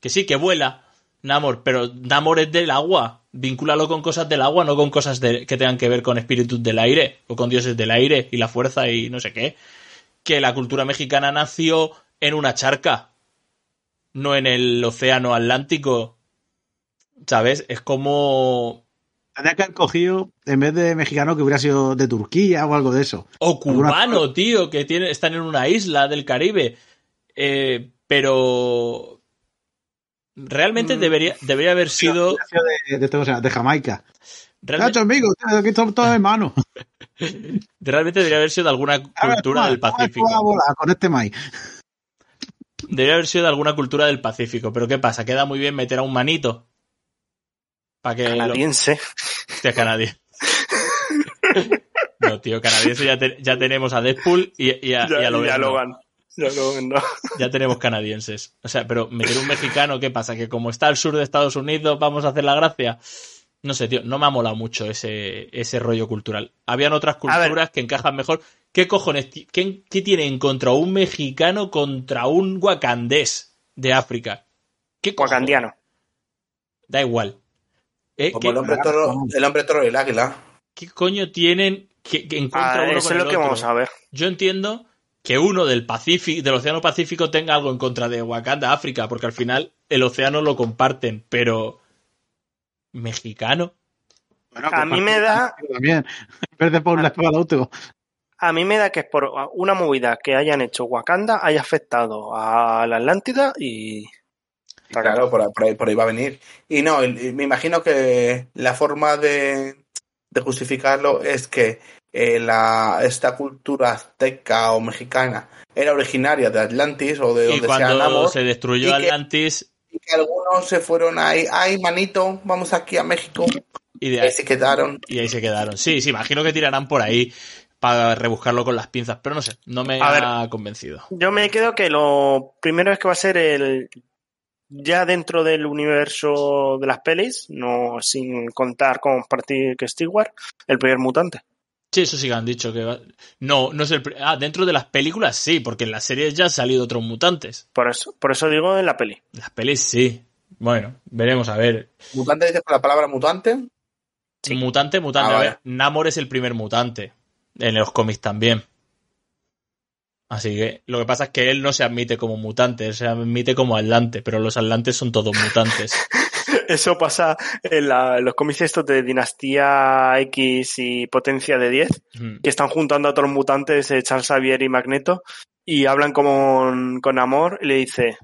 Que sí, que vuela, Namor, pero Namor es del agua. Vincúlalo con cosas del agua, no con cosas que tengan que ver con espíritus del aire o con dioses del aire y la fuerza y no sé qué. Que la cultura mexicana nació en una charca, no en el océano Atlántico. ¿Sabes? Es como. Tendría que haber cogido, en vez de mexicano, que hubiera sido de Turquía o algo de eso. O cubano, tío, que tiene, están en una isla del Caribe. Eh, pero. Realmente Mm. debería, debería haber sido. Sido De, de, o sea, de Jamaica. Realmente, Nacho, amigo, aquí estamos todos hermanos. realmente debería haber sido de alguna cultura del Pacífico. Con este maíz. Debería haber sido de alguna cultura del Pacífico. Pero ¿qué pasa? Queda muy bien meter a un manito. Para que lo, Canadiense. Hostia, canadiense. No, tío, canadiense ya, te- ya tenemos a Deadpool y, y a, y a Logan, ya. Logan. Ya Logan, no. Ya tenemos canadienses. O sea, pero meter un mexicano, ¿qué pasa? Que como está al sur de Estados Unidos, vamos a hacer la gracia. No sé, tío, no me ha molado mucho ese, ese rollo cultural. Habían otras culturas que encajan mejor. ¿Qué cojones? ¿Qué, qué tiene en contra un mexicano contra un wakandés de África? ¿Qué? Wakandiano. Da igual. ¿Eh? Como ¿Qué, el hombre toro, el hombre toro y el águila. qué coño tienen que, que en contra Ah, uno eso con es lo el que otro? vamos a ver. Yo entiendo que uno del Pacífico, del Océano Pacífico tenga algo en contra de Wakanda, África, porque al final el océano lo comparten, pero mexicano. Bueno, A mí me da- También. Verde por otro. A mí me da que es por una movida que hayan hecho Wakanda haya afectado a la Atlántida y... Claro, por, ahí- por ahí, por ahí va a venir. Y no, me imagino que la forma de, de justificarlo es que eh, la, esta cultura azteca o mexicana era originaria de Atlantis o de Y donde sea Namor, se destruyó y que- Atlantis y que algunos se fueron ahí, ay, manito, vamos aquí a México, y de ahí ahí, se quedaron. y ahí se quedaron. Sí, sí, imagino que tirarán por ahí para rebuscarlo con las pinzas, pero no sé, no me A ha convencido. Yo me quedo que lo primero es que va a ser el... Ya dentro del universo de las pelis, no sin contar con Patrick Stewart, el primer mutante. Sí, eso sí que han dicho que va- No, no es el... Ah, dentro de las películas sí, porque en las series ya han salido otros mutantes. Por eso, por eso digo en la peli. En las pelis sí. Bueno, veremos a ver. Mutante dices con la palabra mutante. Sí. Mutante, mutante. Ah, a ver, Namor es el primer mutante. En los cómics también. Así que lo que pasa es que él no se admite como mutante, él se admite como atlante, pero los atlantes son todos mutantes. Eso pasa en, la- en los cómics estos de Dinastía X y Potencia de 10, Mm. que están juntando a todos los mutantes, eh, Charles Xavier y Magneto, y hablan con, con amor y le dice,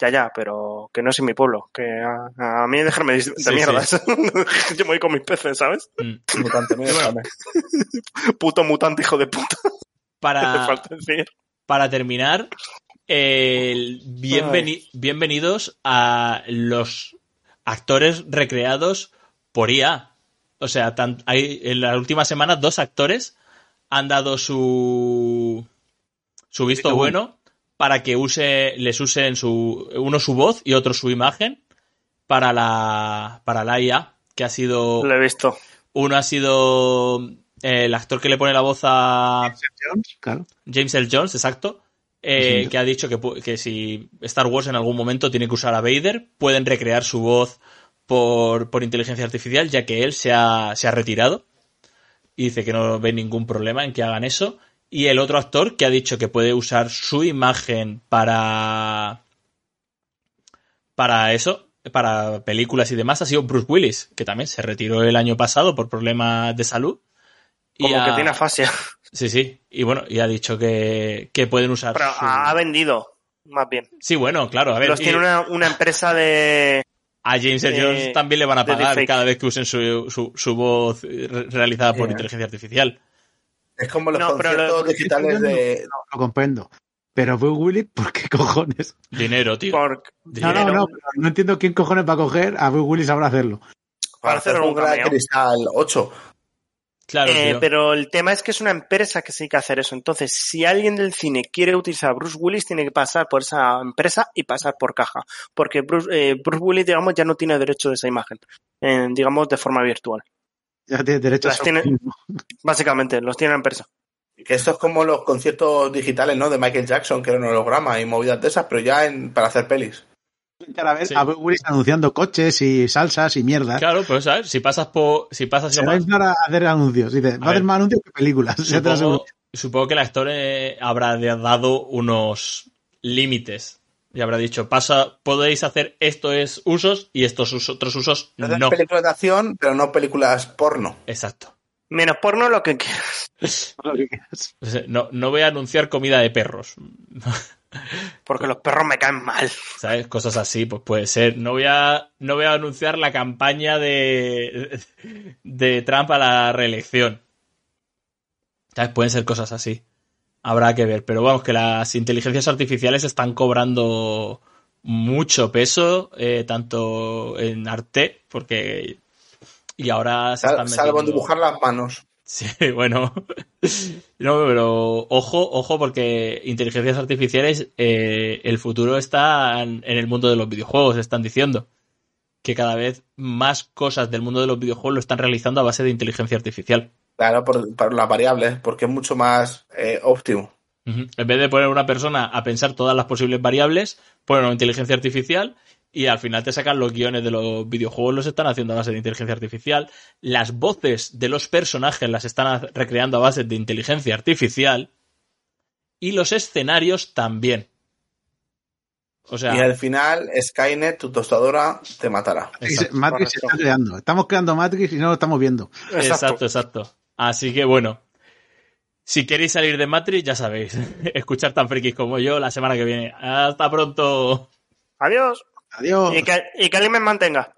ya, ya, pero que no es en mi pueblo, que a, a mí dejarme de, de Sí, mierdas. Yo me voy con mis peces, ¿sabes? Mm. Mutante, mira. Puto mutante, hijo de puta. Para, para terminar, el bienveni- bienvenidos a los actores recreados por IA. O sea, tan- hay, en las últimas semanas dos actores han dado su, su visto bueno para que use, les usen su, uno su voz y otro su imagen para la, para la IA, que ha sido, Lo he visto. uno ha sido eh, el actor que le pone la voz a, Jones, claro. James L. Jones, exacto, eh, que ha dicho que, que si Star Wars en algún momento tiene que usar a Vader, pueden recrear su voz por, por inteligencia artificial, ya que él se ha, se ha retirado. Y dice que no ve ningún problema en que hagan eso. Y el otro actor que ha dicho que puede usar su imagen para. para eso, para películas y demás, ha sido Bruce Willis, que también se retiró el año pasado por problemas de salud. Y Como que tiene afasia. Sí, sí. Y bueno, y ha dicho que, que pueden usar. Pero su- ha vendido, más bien. Sí, bueno, claro. A ver, Los y tiene una, una empresa de... a James Earl eh, Jones también le van a pagar cada vez que usen su, su, su voz eh, re- realizada por Yeah. inteligencia artificial. Es como los No, conciertos lo- digitales de. No, lo comprendo. Pero Bruce Willis, ¿por qué cojones? Dinero, tío. Por, No, Dinero. no, no, pero no entiendo quién cojones va a coger a Bruce Willis ahora hacerlo. para hacer un cameo. Cristal 8. Claro, Eh, pero el tema es que es una empresa que sí que hacer eso. Entonces, si alguien del cine quiere utilizar a Bruce Willis, tiene que pasar por esa empresa y pasar por caja. Porque Bruce, eh, Bruce Willis, digamos, ya no tiene derecho de esa imagen. eh, digamos, de forma virtual. Ya tiene derecho Las a tiene- Básicamente, los tiene la empresa. Que esto es como los conciertos digitales, ¿no? De Michael Jackson, que era un holograma y movidas de esas, pero ya en, para hacer pelis. A ver Sí. a Willis anunciando coches y salsas y mierda. Claro, pues ¿sabes? Si pasas por. Si pasas Se va a hacer anuncios. Dice, va a hacer más anuncios que películas. supongo, supongo que el actor eh, habrá dado unos límites. Y habrá dicho, pasa, podéis hacer esto es usos y estos otros usos Hacer no. películas de acción, pero no películas porno. Exacto. Menos porno lo que quieras. Lo que quieras. O sea, No, no voy a anunciar comida de perros. Porque los perros me caen mal. ¿Sabes? Cosas así, pues puede ser. No voy a, no voy a anunciar la campaña de, de Trump a la reelección. ¿Sabes? Pueden ser cosas así. Habrá que ver. Pero vamos, que las inteligencias artificiales están cobrando mucho peso, eh, tanto en arte, porque. Y ahora se están salvo en metiendo- dibujar las manos. Sí, bueno. No, pero ojo, ojo, porque inteligencias artificiales, eh, el futuro está en, en el mundo de los videojuegos, están diciendo. Que cada vez más cosas del mundo de los videojuegos lo están realizando a base de inteligencia artificial. Claro, por, por las variables, porque es mucho más eh, óptimo. En vez de poner una persona a pensar todas las posibles variables, ponen una inteligencia artificial y al final te sacan los guiones de los videojuegos, los están haciendo a base de inteligencia artificial. Las voces de los personajes las están recreando a base de inteligencia artificial. y los escenarios también. O sea, Y al final, Skynet, tu tostadora, te matará. exacto, Matrix se está creando. Estamos creando Matrix y no lo estamos viendo. exacto, exacto. Así que bueno, si queréis salir de Matrix, ya sabéis, escuchar tan frikis como yo la semana que viene. Hasta pronto. Adiós. Adiós. Y que, y que alguien me mantenga.